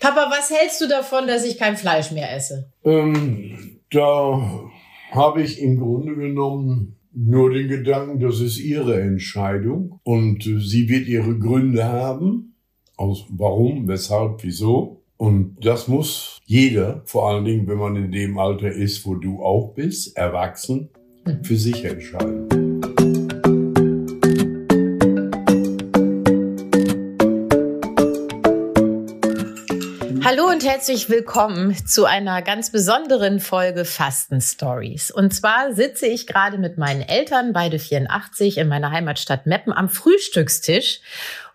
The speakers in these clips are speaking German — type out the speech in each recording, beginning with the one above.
Papa, was hältst du davon, dass ich kein Fleisch mehr esse? Ähm, da habe ich im Grunde genommen nur den Gedanken, das ist ihre Entscheidung und sie wird ihre Gründe haben, aus warum, weshalb, wieso. Und das muss jeder, vor allen Dingen, wenn man in dem Alter ist, wo du auch bist, erwachsen, für sich entscheiden. Hallo und herzlich willkommen zu einer ganz besonderen Folge Fasten Stories. Und zwar sitze ich gerade mit meinen Eltern, beide 84, in meiner Heimatstadt Meppen am Frühstückstisch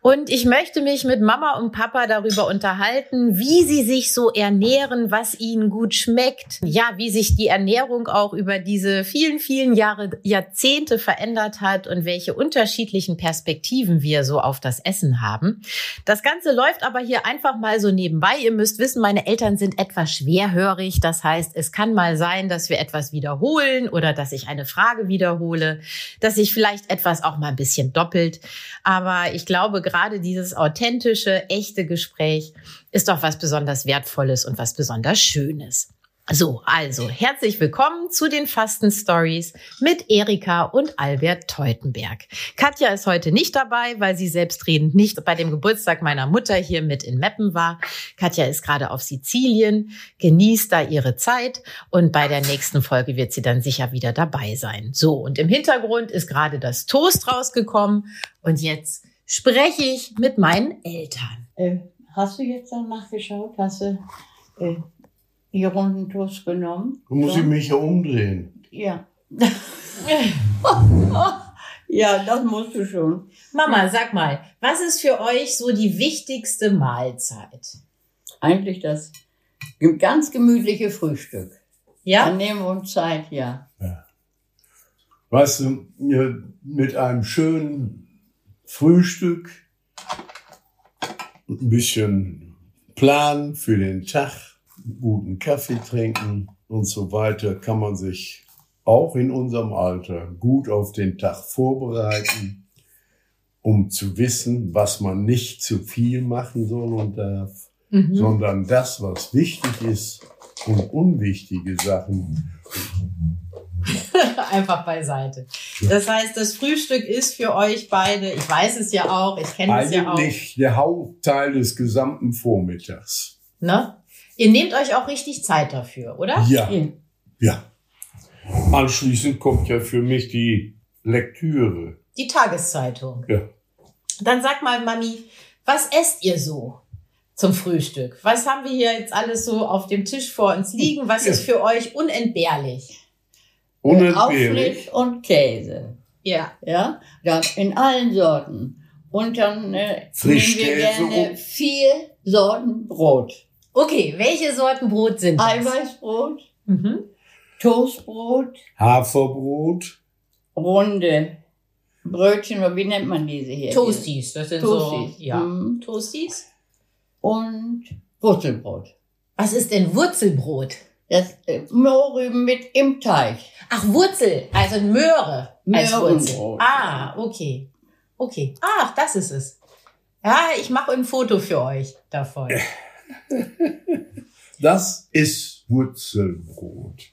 und ich möchte mich mit Mama und Papa darüber unterhalten, wie sie sich so ernähren, was ihnen gut schmeckt. Ja, wie sich die Ernährung auch über diese vielen, vielen Jahre, Jahrzehnte verändert hat und welche unterschiedlichen Perspektiven wir so auf das Essen haben. Das Ganze läuft aber hier einfach mal so nebenbei. Ihr müsst wissen, meine Eltern sind etwas schwerhörig. Das heißt, es kann mal sein, dass wir etwas wiederholen oder dass ich eine Frage wiederhole, dass sich vielleicht etwas auch mal ein bisschen doppelt. Aber ich glaube, gerade dieses authentische, echte Gespräch ist doch was besonders Wertvolles und was besonders Schönes. So, also herzlich willkommen zu den Fasten Stories mit Erika und Albert Teutenberg. Katja ist heute nicht dabei, weil sie selbstredend nicht bei dem Geburtstag meiner Mutter hier mit in Meppen war. Katja ist gerade auf Sizilien, genießt da ihre Zeit und bei der nächsten Folge wird sie dann sicher wieder dabei sein. So, und im Hintergrund ist gerade das Toast rausgekommen und jetzt spreche ich mit meinen Eltern. Äh, hast du jetzt danach geschaut? Hast du äh, die runden Toast genommen? Du musst So? ich mich ja umdrehen. Ja. ja, das musst du schon. Mama, sag mal, was ist für euch so die wichtigste Mahlzeit? Eigentlich das ganz gemütliche Frühstück. Ja? Dann nehmen wir uns Zeit, ja. Weißt du, ja, mit einem schönen Frühstück, ein bisschen Plan für den Tag, guten Kaffee trinken und so weiter, kann man sich auch in unserem Alter gut auf den Tag vorbereiten, um zu wissen, was man nicht zu viel machen soll und darf, Mhm. sondern das, was wichtig ist und unwichtige Sachen Einfach beiseite. Das heißt, das Frühstück ist für euch beide, ich weiß es ja auch, ich kenne es ja auch. Eigentlich der Hauptteil des gesamten Vormittags. Ne? Ihr nehmt euch auch richtig Zeit dafür, oder? Ja, Ja. ja. Anschließend kommt ja für mich die Lektüre. Die Tageszeitung. Ja. Dann sag mal, Mami, was esst ihr so zum Frühstück? Was haben wir hier jetzt alles so auf dem Tisch vor uns liegen? Was Ja. ist für euch unentbehrlich? Unentbehrlich. Aufschnitt und Käse. Ja. Ja, dann in allen Sorten. Und dann äh, nehmen wir gerne vier Sorten Brot. Okay, welche Sorten Brot sind das? Eiweißbrot, Mhm. Toastbrot, Haferbrot. runde Brötchen, oder wie nennt man diese hier? Toasties, das sind Toasties. so, ja. Mhm. Toasties? Und Wurzelbrot. Was ist denn Wurzelbrot? Das äh, Mohrrüben mit im Teig. Ach, Wurzel, also Möhre als Möhrenbrot. Wurzel. Ah, okay. Okay. Ach, das ist es. Ja, ich mache ein Foto für euch davon. Das ist Wurzelbrot.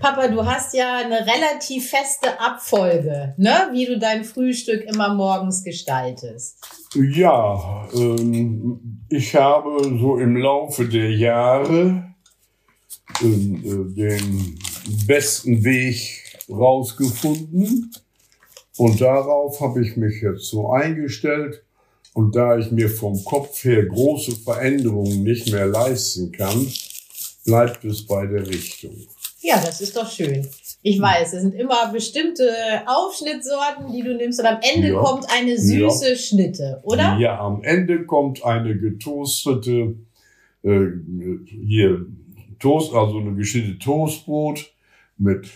Papa, du hast ja eine relativ feste Abfolge, ne? wie du dein Frühstück immer morgens gestaltest. Ja, ähm, ich habe so im Laufe der Jahre den besten Weg rausgefunden. Und darauf habe ich mich jetzt so eingestellt. Und da ich mir vom Kopf her große Veränderungen nicht mehr leisten kann, bleibt es bei der Richtung. Ja, das ist doch schön. Ich weiß, es sind immer bestimmte Aufschnittsorten, die du nimmst und am Ende Ja. kommt eine süße Schnitte, oder? Ja, am Ende kommt eine getoastete, äh, hier, Toast, also eine geschnittene Toastbrot mit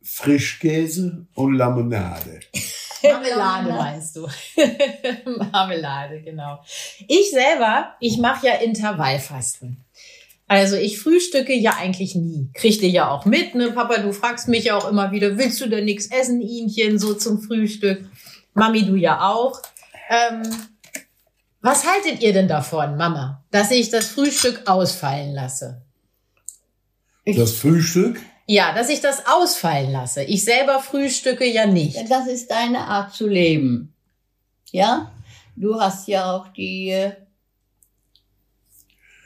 Frischkäse und Laminade. Marmelade meinst du. Marmelade, genau. Ich selber, ich mache ja Intervallfasten. Also ich frühstücke ja eigentlich nie. Kriegt ihr ja auch mit, ne? Papa, du fragst mich ja auch immer wieder, willst du denn nichts essen, Ihnchen, so zum Frühstück? Mami, du ja auch. Ähm, Was haltet ihr denn davon, Mama, dass ich das Frühstück ausfallen lasse? Das Frühstück? Ja, dass ich das ausfallen lasse. Ich selber frühstücke ja nicht. Das ist deine Art zu leben. Ja? Du hast ja auch die äh,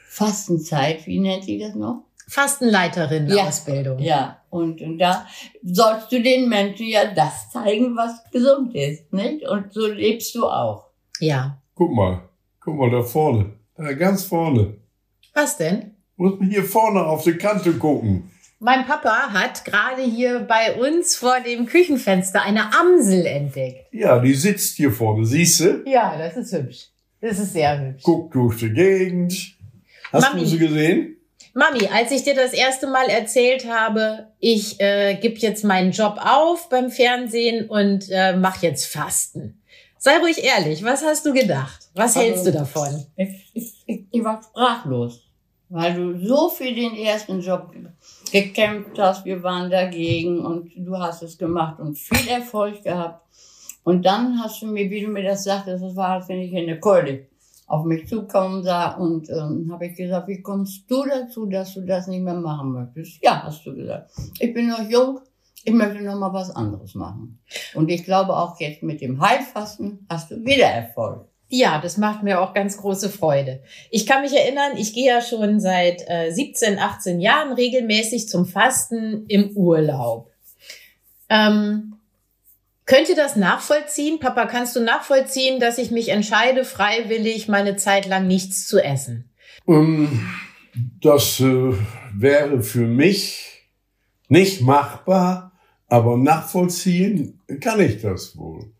Fastenzeit, wie nennt sie das noch? Fastenleiterin-Ausbildung. Ja, und, und da sollst du den Menschen ja das zeigen, was gesund ist, nicht? Und so lebst du auch. Ja. Guck mal, guck mal da vorne, da ganz vorne. Was denn? Muss man hier vorne auf die Kante gucken. Mein Papa hat gerade hier bei uns vor dem Küchenfenster eine Amsel entdeckt. Ja, die sitzt hier vorne, siehst du? Ja, das ist hübsch. Das ist sehr hübsch. Guckt durch die Gegend. Hast Mami. du sie gesehen? Mami, als ich dir das erste Mal erzählt habe, ich äh, gebe jetzt meinen Job auf beim Fernsehen und äh, mach jetzt Fasten. Sei ruhig ehrlich, was hast du gedacht? Was Also- hältst du davon? Ich, ich, ich, ich war sprachlos, weil du so für den ersten Job gekämpft hast. Wir waren dagegen und du hast es gemacht und viel Erfolg gehabt. Und dann hast du mir, wie du mir das sagtest, das war, als wenn ich in der Keule auf mich zukommen sah und ähm, habe ich gesagt, wie kommst du dazu, dass du das nicht mehr machen möchtest? Ja, hast du gesagt. Ich bin noch jung, ich möchte noch mal was anderes machen. Und ich glaube auch jetzt mit dem Heilfasten hast du wieder Erfolg. Ja, das macht mir auch ganz große Freude. Ich kann mich erinnern, ich gehe ja schon seit äh, 17, 18 Jahren regelmäßig zum Fasten im Urlaub. Ähm, könnt ihr das nachvollziehen? Papa, kannst du nachvollziehen, dass ich mich entscheide, freiwillig meine Zeit lang nichts zu essen? Ähm, Das äh, wäre für mich nicht machbar, aber nachvollziehen kann ich das wohl.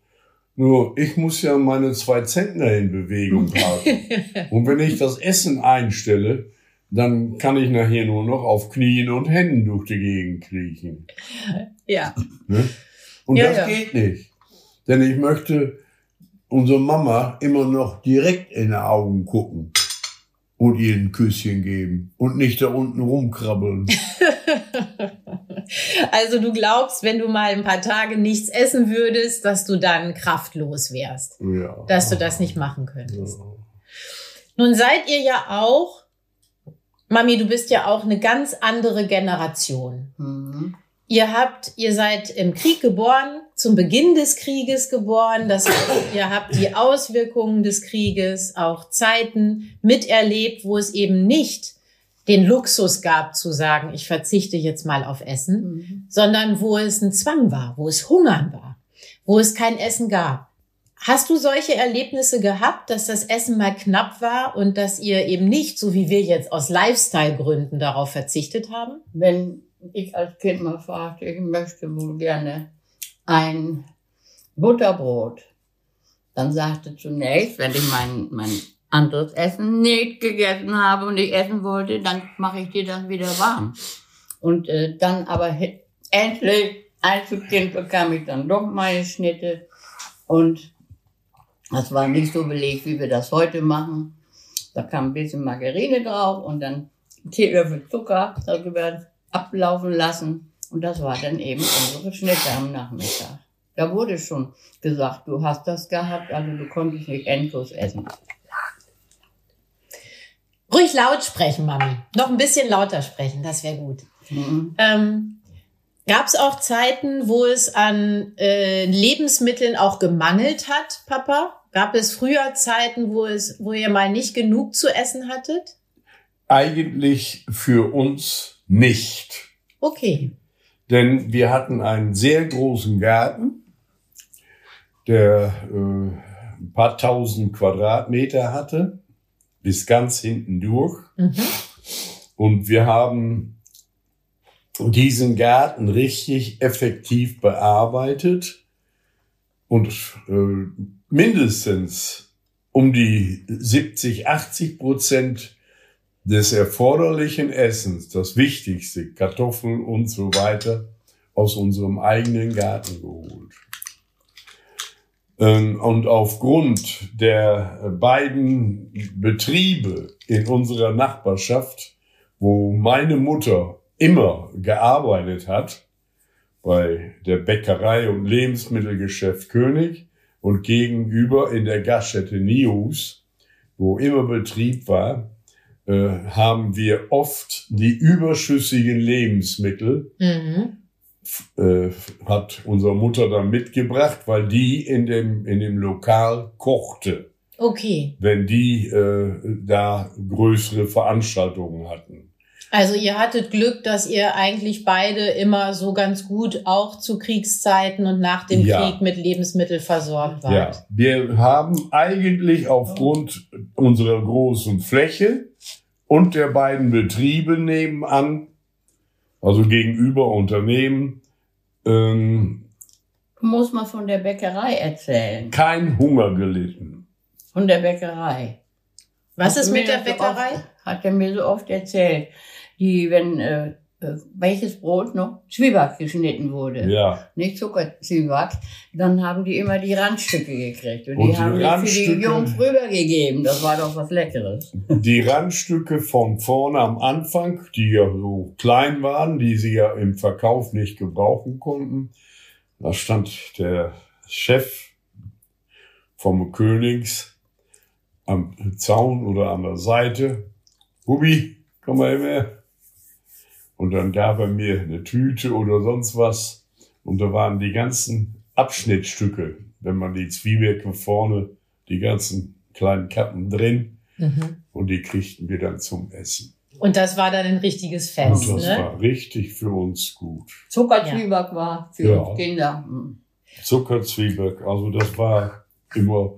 Nur ich muss ja meine zwei Zentner in Bewegung haben. Und wenn ich das Essen einstelle, dann kann ich nachher nur noch auf Knien und Händen durch die Gegend kriechen. Ja. Ne? Und Ja, das ja. geht nicht. Denn ich möchte unserer Mama immer noch direkt in die Augen gucken und ihr ein Küsschen geben und nicht da unten rumkrabbeln. Also du glaubst, wenn du mal ein paar Tage nichts essen würdest, dass du dann kraftlos wärst, Ja. dass du das nicht machen könntest. Ja. Nun seid ihr ja auch, Mami, du bist ja auch eine ganz andere Generation. Mhm. Ihr habt, ihr seid im Krieg geboren, zum Beginn des Krieges geboren. Das heißt, ihr habt die Auswirkungen des Krieges, auch Zeiten miterlebt, wo es eben nicht den Luxus gab zu sagen, ich verzichte jetzt mal auf Essen, Mhm. sondern wo es ein Zwang war, wo es Hungern war, wo es kein Essen gab. Hast du solche Erlebnisse gehabt, dass das Essen mal knapp war und dass ihr eben nicht, so wie wir jetzt aus Lifestyle-Gründen darauf verzichtet haben? Wenn ich als Kind mal fragte, ich möchte wohl gerne ein Butterbrot, dann sagte zunächst, wenn ich mein, mein anderes Essen nicht gegessen habe und ich essen wollte, dann mache ich dir das wieder warm. Und äh, dann aber endlich, Einzelkind bekam ich dann doch meine Schnitte und das war nicht so belegt, wie wir das heute machen. Da kam ein bisschen Margarine drauf und dann Teelöffel Zucker darüber ablaufen lassen. Und das war dann eben unsere Schnitte am Nachmittag. Da wurde schon gesagt, du hast das gehabt, also du konntest nicht endlos essen. Ruhig laut sprechen, Mami. Noch ein bisschen lauter sprechen, das wäre gut. Mhm. Ähm, Gab es auch Zeiten, wo es an äh, Lebensmitteln auch gemangelt hat, Papa? Gab es früher Zeiten, wo es, wo ihr mal nicht genug zu essen hattet? Eigentlich für uns nicht. Okay. Denn wir hatten einen sehr großen Garten, der äh, ein paar tausend Quadratmeter hatte, bis ganz hinten durch. Mhm. Und wir haben diesen Garten richtig effektiv bearbeitet und äh, mindestens um die 70, 80 Prozent des erforderlichen Essens, das Wichtigste, Kartoffeln und so weiter, aus unserem eigenen Garten geholt. Ähm, Und aufgrund der beiden Betriebe in unserer Nachbarschaft, wo meine Mutter immer gearbeitet hat, bei der Bäckerei und Lebensmittelgeschäft König und gegenüber in der Gaststätte Nius, wo immer Betrieb war, äh, haben wir oft die überschüssigen Lebensmittel, Mhm. Äh, hat unsere Mutter dann mitgebracht, weil die in dem, in dem Lokal kochte, Okay. wenn die äh, da größere Veranstaltungen hatten. Also ihr hattet Glück, dass ihr eigentlich beide immer so ganz gut auch zu Kriegszeiten und nach dem Ja. Krieg mit Lebensmitteln versorgt Ja, wart. wir haben eigentlich aufgrund unserer großen Fläche und der beiden Betriebe nebenan, also gegenüber Unternehmen, ähm, Muss man von der Bäckerei erzählen. kein Hunger gelitten. Von der Bäckerei. Was Hat ist mit der so Bäckerei? Oft, hat er mir so oft erzählt. Die, wenn, äh, welches Brot noch? Zwieback geschnitten wurde. Ja, Nicht Zuckerzwieback. Dann haben die immer die Randstücke gekriegt. Und, Und die die haben die für die Jungs rübergegeben. Das war doch was Leckeres. die Randstücke von vorne am Anfang, die ja so klein waren, die sie ja im Verkauf nicht gebrauchen konnten, da stand der Chef vom Königs am Zaun oder an der Seite. Hubi, komm mal her. Und dann gab er mir eine Tüte oder sonst was. Und da waren die ganzen Abschnittstücke, wenn man die Zwiebeln vorne, die ganzen kleinen Kappen drin. Mhm. Und die kriegten wir dann zum Essen. Und das war dann ein richtiges Fest, und das ne? war richtig für uns gut. Zuckerzwieback war für Ja. uns Kinder. Hm. Zuckerzwieback, also das war immer.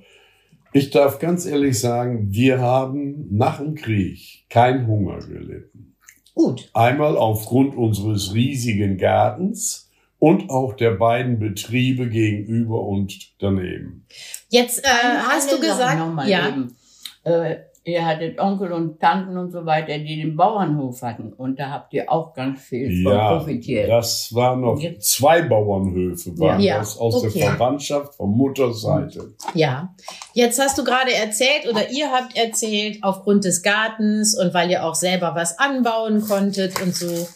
Ich darf ganz ehrlich sagen, wir haben nach dem Krieg keinen Hunger gelitten. Gut. Einmal aufgrund unseres riesigen Gartens und auch der beiden Betriebe gegenüber und daneben. Jetzt äh, hast du gesagt, noch mal ja. Eben. Äh, ihr hattet Onkel und Tanten und so weiter, die den Bauernhof hatten. Und da habt ihr auch ganz viel von Ja, profitiert. das waren noch zwei Bauernhöfe, waren Ja, das aus okay. der Verwandtschaft von Mutters Seite. Ja, jetzt hast du gerade erzählt oder ihr habt erzählt, aufgrund des Gartens und weil ihr auch selber was anbauen konntet und so.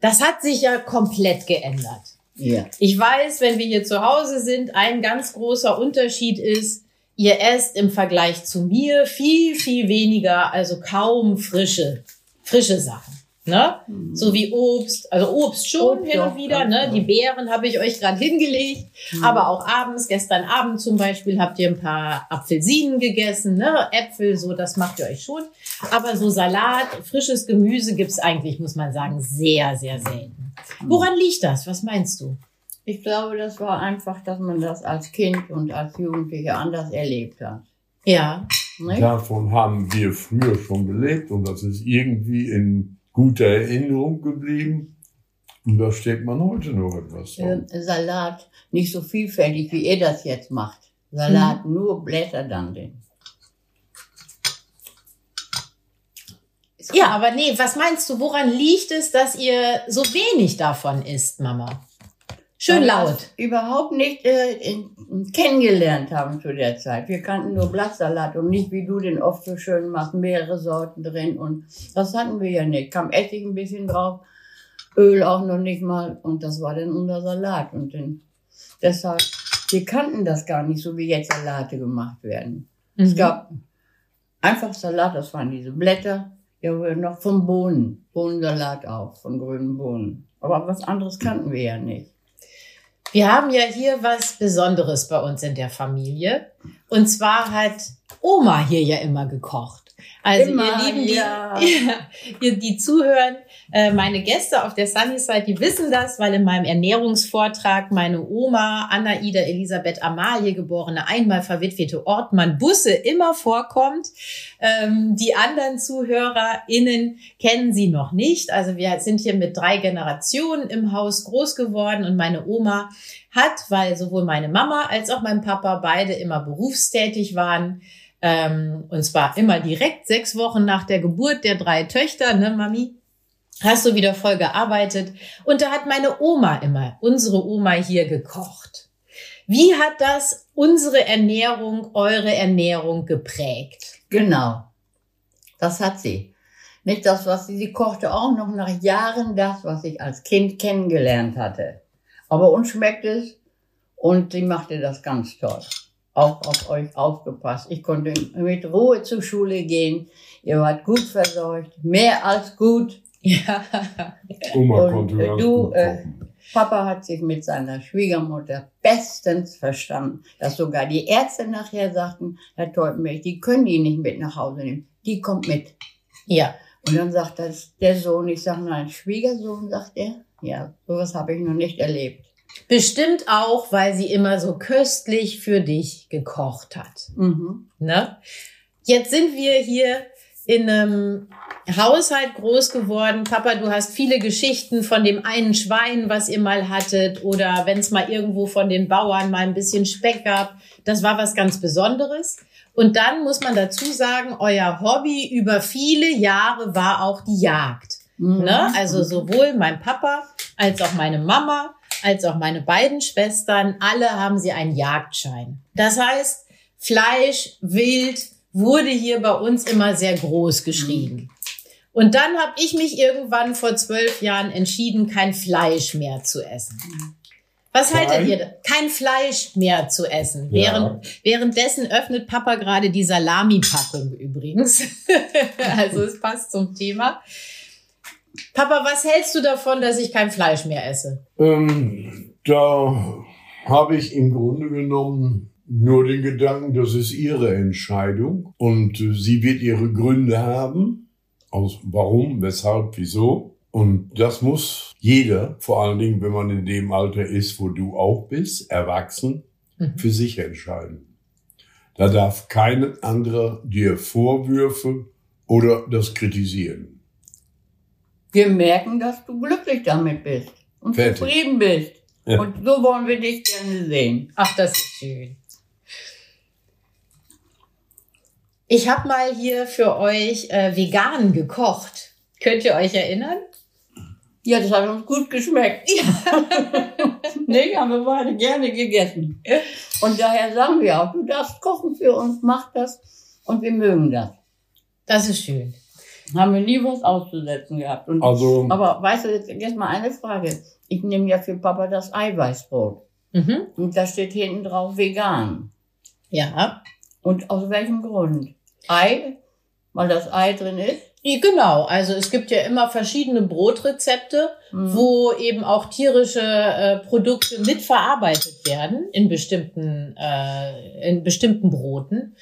Das hat sich ja komplett geändert. Ja. Ich weiß, wenn wir hier zu Hause sind, ein ganz großer Unterschied ist, ihr esst im Vergleich zu mir viel, viel weniger, also kaum frische, frische Sachen. Ne? So wie Obst, also Obst schon Obst hin und doch, wieder, ganz ne? klar. Die Beeren habe ich euch gerade hingelegt, aber auch abends, gestern Abend zum Beispiel, habt ihr ein paar Apfelsinen gegessen, ne? Äpfel, so, das macht ihr euch schon. Aber so Salat, frisches Gemüse gibt's eigentlich, muss man sagen, sehr, sehr selten. Woran liegt das? Was meinst du? Ich glaube, das war einfach, dass man das als Kind und als Jugendlicher anders erlebt hat. Ja, Nicht? Davon haben wir früher schon gelebt und das ist irgendwie in guter Erinnerung geblieben. Und da steht man heute noch etwas Ähm. Salat nicht so vielfältig, wie ihr das jetzt macht. Salat, nur Blätter dann. Ist Ja, aber nee, was meinst du, woran liegt es, dass ihr so wenig davon isst, Mama? Schön laut. Überhaupt nicht äh, kennengelernt haben zu der Zeit. Wir kannten nur Blattsalat und nicht, wie du den oft so schön machst, mehrere Sorten drin. Und das hatten wir ja nicht. Kam Essig ein bisschen drauf, Öl auch noch nicht mal. Und das war dann unser Salat. Und dann, deshalb, wir kannten das gar nicht, so wie jetzt Salate gemacht werden. Es Mhm. gab einfach Salat, das waren diese Blätter, ja, noch von Bohnen, Bohnensalat auch, von grünen Bohnen. Aber was anderes kannten wir ja nicht. Wir haben ja hier was Besonderes bei uns in der Familie. Und zwar hat Oma hier ja immer gekocht. Also Immer, ihr Lieben, die, ja. ihr, die zuhören, äh, meine Gäste auf der Sunnyside, die wissen das, weil in meinem Ernährungsvortrag meine Oma Anna-Ida Elisabeth Amalie, geborene einmal verwitwete Ortmann Busse, immer vorkommt. Ähm, die anderen ZuhörerInnen kennen sie noch nicht. Also wir sind hier mit drei Generationen im Haus groß geworden und meine Oma hat, weil sowohl meine Mama als auch mein Papa beide immer berufstätig waren, ähm, und zwar immer direkt sechs Wochen nach der Geburt der drei Töchter, ne, Mami? Hast du wieder voll gearbeitet. Und da hat meine Oma immer, unsere Oma hier gekocht. Wie hat das unsere Ernährung, eure Ernährung geprägt? Genau. Das hat sie. Nicht das, was sie, sie kochte auch noch nach Jahren das, was ich als Kind kennengelernt hatte. Aber uns schmeckt es und sie machte das ganz toll. Auch auf euch aufgepasst. Ich konnte mit Ruhe zur Schule gehen. Ihr wart gut versorgt, mehr als gut. Ja. Oma Und, konnte ganz du, gut äh, kochen. Papa hat sich mit seiner Schwiegermutter bestens verstanden, dass sogar die Ärzte nachher sagten, Herr Teutenberg, die können die nicht mit nach Hause nehmen. Die kommt mit. Ja. Und dann sagt das der Sohn, ich sage, nein, Schwiegersohn, sagt er. Ja, sowas habe ich noch nicht erlebt. Bestimmt auch, weil sie immer so köstlich für dich gekocht hat. Mhm. Ne? Jetzt sind wir hier in einem Haushalt groß geworden. Papa, du hast viele Geschichten von dem einen Schwein, was ihr mal hattet, oder wenn es mal irgendwo von den Bauern mal ein bisschen Speck gab. Das war was ganz Besonderes. Und dann muss man dazu sagen, euer Hobby über viele Jahre war auch die Jagd. Mhm. Ne? Also sowohl mein Papa als auch meine Mama, als auch meine beiden Schwestern, alle haben sie einen Jagdschein. Das heißt, Fleisch, Wild wurde hier bei uns immer sehr groß geschrieben. Und dann habe ich mich irgendwann vor zwölf Jahren entschieden, kein Fleisch mehr zu essen. Was Kein? haltet ihr? Kein Fleisch mehr zu essen. Ja. Während, währenddessen öffnet Papa gerade die Salami-Packung übrigens. also es passt zum Thema. Papa, was hältst du davon, dass ich kein Fleisch mehr esse? Ähm, da habe ich im Grunde genommen nur den Gedanken, das ist ihre Entscheidung und sie wird ihre Gründe haben. Aus warum, weshalb, wieso. Und das muss jeder, vor allen Dingen, wenn man in dem Alter ist, wo du auch bist, erwachsen, Mhm. für sich entscheiden. Da darf kein anderer dir Vorwürfe oder das kritisieren. Wir merken, dass du glücklich damit bist und Fertig. zufrieden bist. Ja. Und so wollen wir dich gerne sehen. Ach, das ist schön. Ich habe mal hier für euch äh, vegan gekocht. Könnt ihr euch erinnern? Ja, das hat uns gut geschmeckt. nee, haben wir beide gerne gegessen. Und daher sagen wir auch, du darfst kochen für uns, mach das. Und wir mögen das. Das ist schön. Haben wir nie was auszusetzen gehabt. Und, Also, aber weißt du, jetzt, jetzt mal eine Frage. Ich nehme ja für Papa das Eiweißbrot. Mhm. Und da steht hinten drauf vegan. Ja. Und aus welchem Grund? Ei, weil das Ei drin ist? Genau, also es gibt ja immer verschiedene Brotrezepte, Mhm. wo eben auch tierische äh, Produkte mitverarbeitet werden in bestimmten, äh, in bestimmten Broten.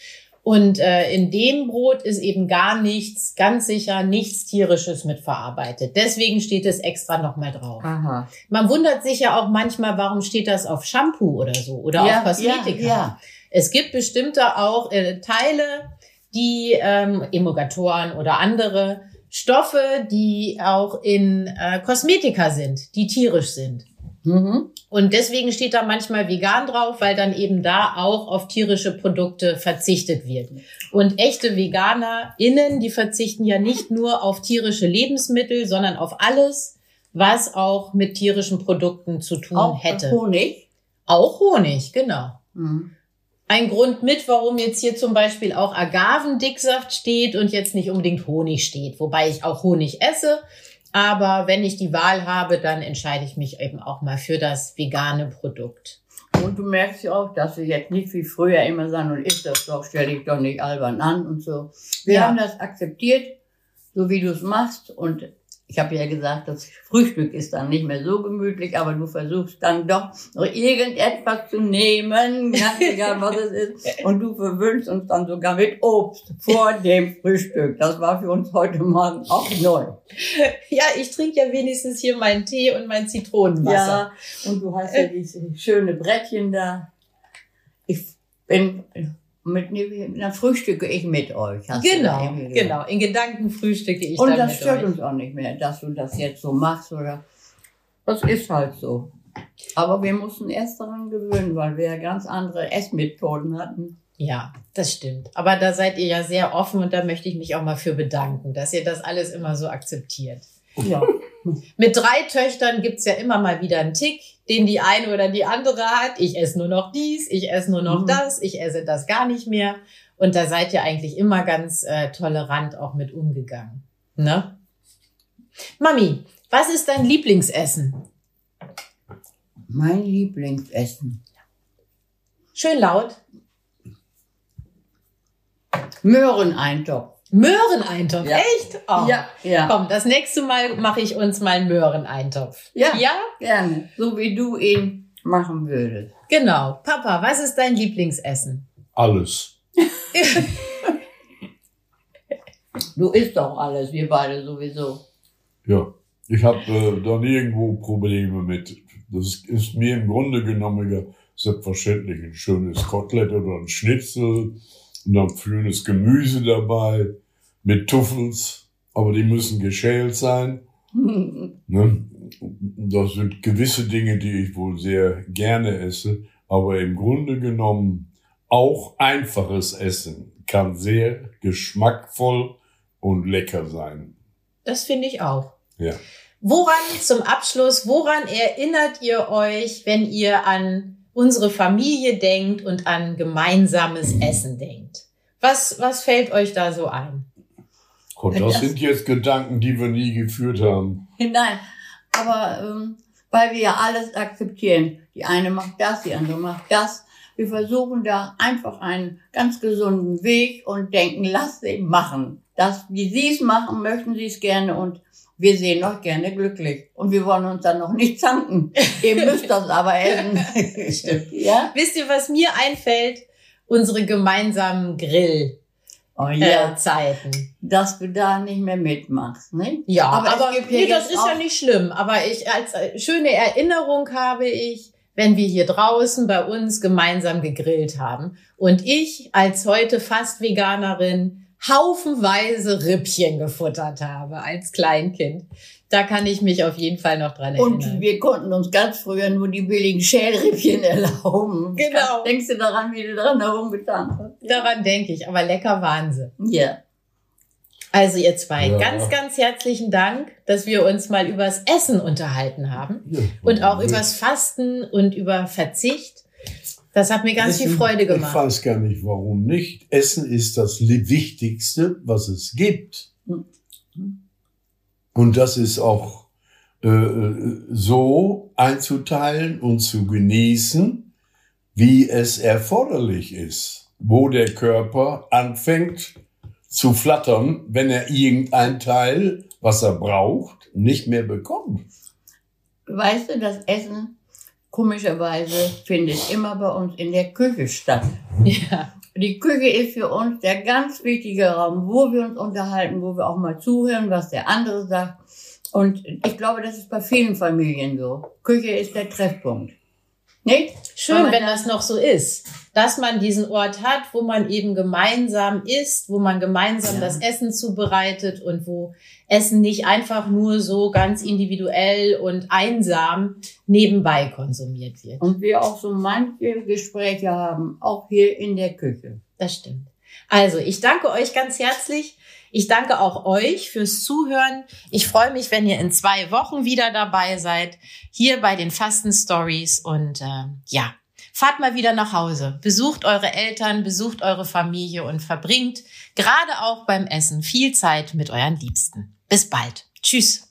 Und äh, in dem Brot ist eben gar nichts, ganz sicher nichts tierisches mitverarbeitet. Deswegen steht es extra nochmal drauf. Aha. Man wundert sich ja auch manchmal, warum steht das auf Shampoo oder so oder auf Kosmetika. Ja, ja. Es gibt bestimmte auch äh, Teile, die ähm, Emulgatoren oder andere Stoffe, die auch in äh, Kosmetika sind, die tierisch sind. Mhm. Und deswegen steht da manchmal vegan drauf, weil dann eben da auch auf tierische Produkte verzichtet wird. Und echte VeganerInnen, die verzichten ja nicht nur auf tierische Lebensmittel, sondern auf alles, was auch mit tierischen Produkten zu tun Auch hätte. Honig. Auch Honig, genau. Mhm. Ein Grund mit, warum jetzt hier zum Beispiel auch Agavendicksaft steht und jetzt nicht unbedingt Honig steht. Wobei ich auch Honig esse. Aber wenn ich die Wahl habe, dann entscheide ich mich eben auch mal für das vegane Produkt. Und du merkst ja auch, dass wir jetzt nicht wie früher immer sagen, und ist das doch, stell dich doch nicht albern an und so. Wir Ja. haben das akzeptiert, so wie du es machst. Und ich habe ja gesagt, das Frühstück ist dann nicht mehr so gemütlich, aber du versuchst dann doch noch irgendetwas zu nehmen, ganz egal was es ist. Und du verwöhnst uns dann sogar mit Obst vor dem Frühstück. Das war für uns heute Morgen auch neu. Ja, ich trinke ja wenigstens hier meinen Tee und mein Zitronenwasser. Ja, und du hast ja diese schöne Brettchen da. Ich bin mit, dann frühstücke ich mit euch. Genau, genau. In Gedanken frühstücke ich Und dann das stört euch. uns auch nicht mehr, dass du das jetzt so machst oder. Das ist halt so. Aber wir mussten erst daran gewöhnen, weil wir ja ganz andere Essmethoden hatten. Ja, das stimmt. Aber da seid ihr ja sehr offen und da möchte ich mich auch mal für bedanken, dass ihr das alles immer so akzeptiert. Ja. Mit drei Töchtern gibt's ja immer mal wieder einen Tick, den die eine oder die andere hat. Ich esse nur noch dies, ich esse nur noch mhm. das, ich esse das gar nicht mehr. Und da seid ihr eigentlich immer ganz äh, tolerant auch mit umgegangen. Ne? Mami, was ist dein Lieblingsessen? Mein Lieblingsessen. Schön laut. Möhreneintopf. Möhreneintopf, Ja. echt? Oh. Ja, ja. Komm, das nächste Mal mache ich uns mal einen Möhreneintopf. Ja. Ja? Gerne. So wie du ihn machen würdest. Genau. Papa, was ist dein Lieblingsessen? Alles. Du isst doch alles, wir beide sowieso. Ja. Ich habe äh, da nirgendwo Probleme mit. Das ist mir im Grunde genommen egal. selbstverständlich ein schönes Kotelett oder ein Schnitzel und dann schönes Gemüse dabei mit Tuffels, aber die müssen geschält sein. Ne? Das sind gewisse Dinge, die ich wohl sehr gerne esse, aber im Grunde genommen auch einfaches Essen kann sehr geschmackvoll und lecker sein. Das finde ich auch. Ja. Woran zum Abschluss, woran erinnert ihr euch, wenn ihr an unsere Familie denkt und an gemeinsames Essen denkt? Was, was fällt euch da so ein? Und das sind jetzt Gedanken, die wir nie geführt haben. Nein, aber ähm, weil wir ja alles akzeptieren. Die eine macht das, die andere macht das. Wir versuchen da einfach einen ganz gesunden Weg und denken, lass sie machen. Das, wie sie es machen, möchten sie es gerne und wir sehen euch gerne glücklich. Und wir wollen uns dann noch nicht zanken. Ihr müsst das aber essen. Stimmt. Ja? Wisst ihr, was mir einfällt? Unsere gemeinsamen Grillzeiten. Oh Äh, ja, Zeiten. dass du da nicht mehr mitmachst, ne? Ja, Aber aber, nee, das ist ja nicht schlimm. Aber ich als äh, schöne Erinnerung habe ich, wenn wir hier draußen bei uns gemeinsam gegrillt haben und ich als heute fast Veganerin haufenweise Rippchen gefuttert habe als Kleinkind. Da kann ich mich auf jeden Fall noch dran erinnern. Und wir konnten uns ganz früher nur die billigen Schälrippchen erlauben. Genau. Denkst du daran, wie du dran herumgetan hast? Daran denke ich, aber lecker waren sie. Ja. Also ihr zwei, Ja. ganz, ganz herzlichen Dank, dass wir uns mal übers Essen unterhalten haben. Ja. Und auch übers Fasten und über Verzicht. Das hat mir ganz viel Essen, Freude Ich gemacht. weiß gar nicht, warum nicht. Essen ist das Wichtigste, was es gibt. Und das ist auch äh, so einzuteilen und zu genießen, wie es erforderlich ist. Wo der Körper anfängt zu flattern, wenn er irgendein Teil, was er braucht, nicht mehr bekommt. Weißt du, das Essen, komischerweise, findet immer bei uns in der Küche statt. Ja. Die Küche ist für uns der ganz wichtige Raum, wo wir uns unterhalten, wo wir auch mal zuhören, was der andere sagt. Und ich glaube, das ist bei vielen Familien so. Küche ist der Treffpunkt. Nicht? Schön, wenn da- das noch so ist, dass man diesen Ort hat, wo man eben gemeinsam isst, wo man gemeinsam Ja. das Essen zubereitet und wo Essen nicht einfach nur so ganz individuell und einsam nebenbei konsumiert wird. Und wir auch so manche Gespräche haben, auch hier in der Küche. Das stimmt. Also, ich danke euch ganz herzlich. Ich danke auch euch fürs Zuhören. Ich freue mich, wenn ihr in zwei Wochen wieder dabei seid, hier bei den Fasten Stories. Und äh, ja, fahrt mal wieder nach Hause. Besucht eure Eltern, besucht eure Familie und verbringt gerade auch beim Essen viel Zeit mit euren Liebsten. Bis bald. Tschüss.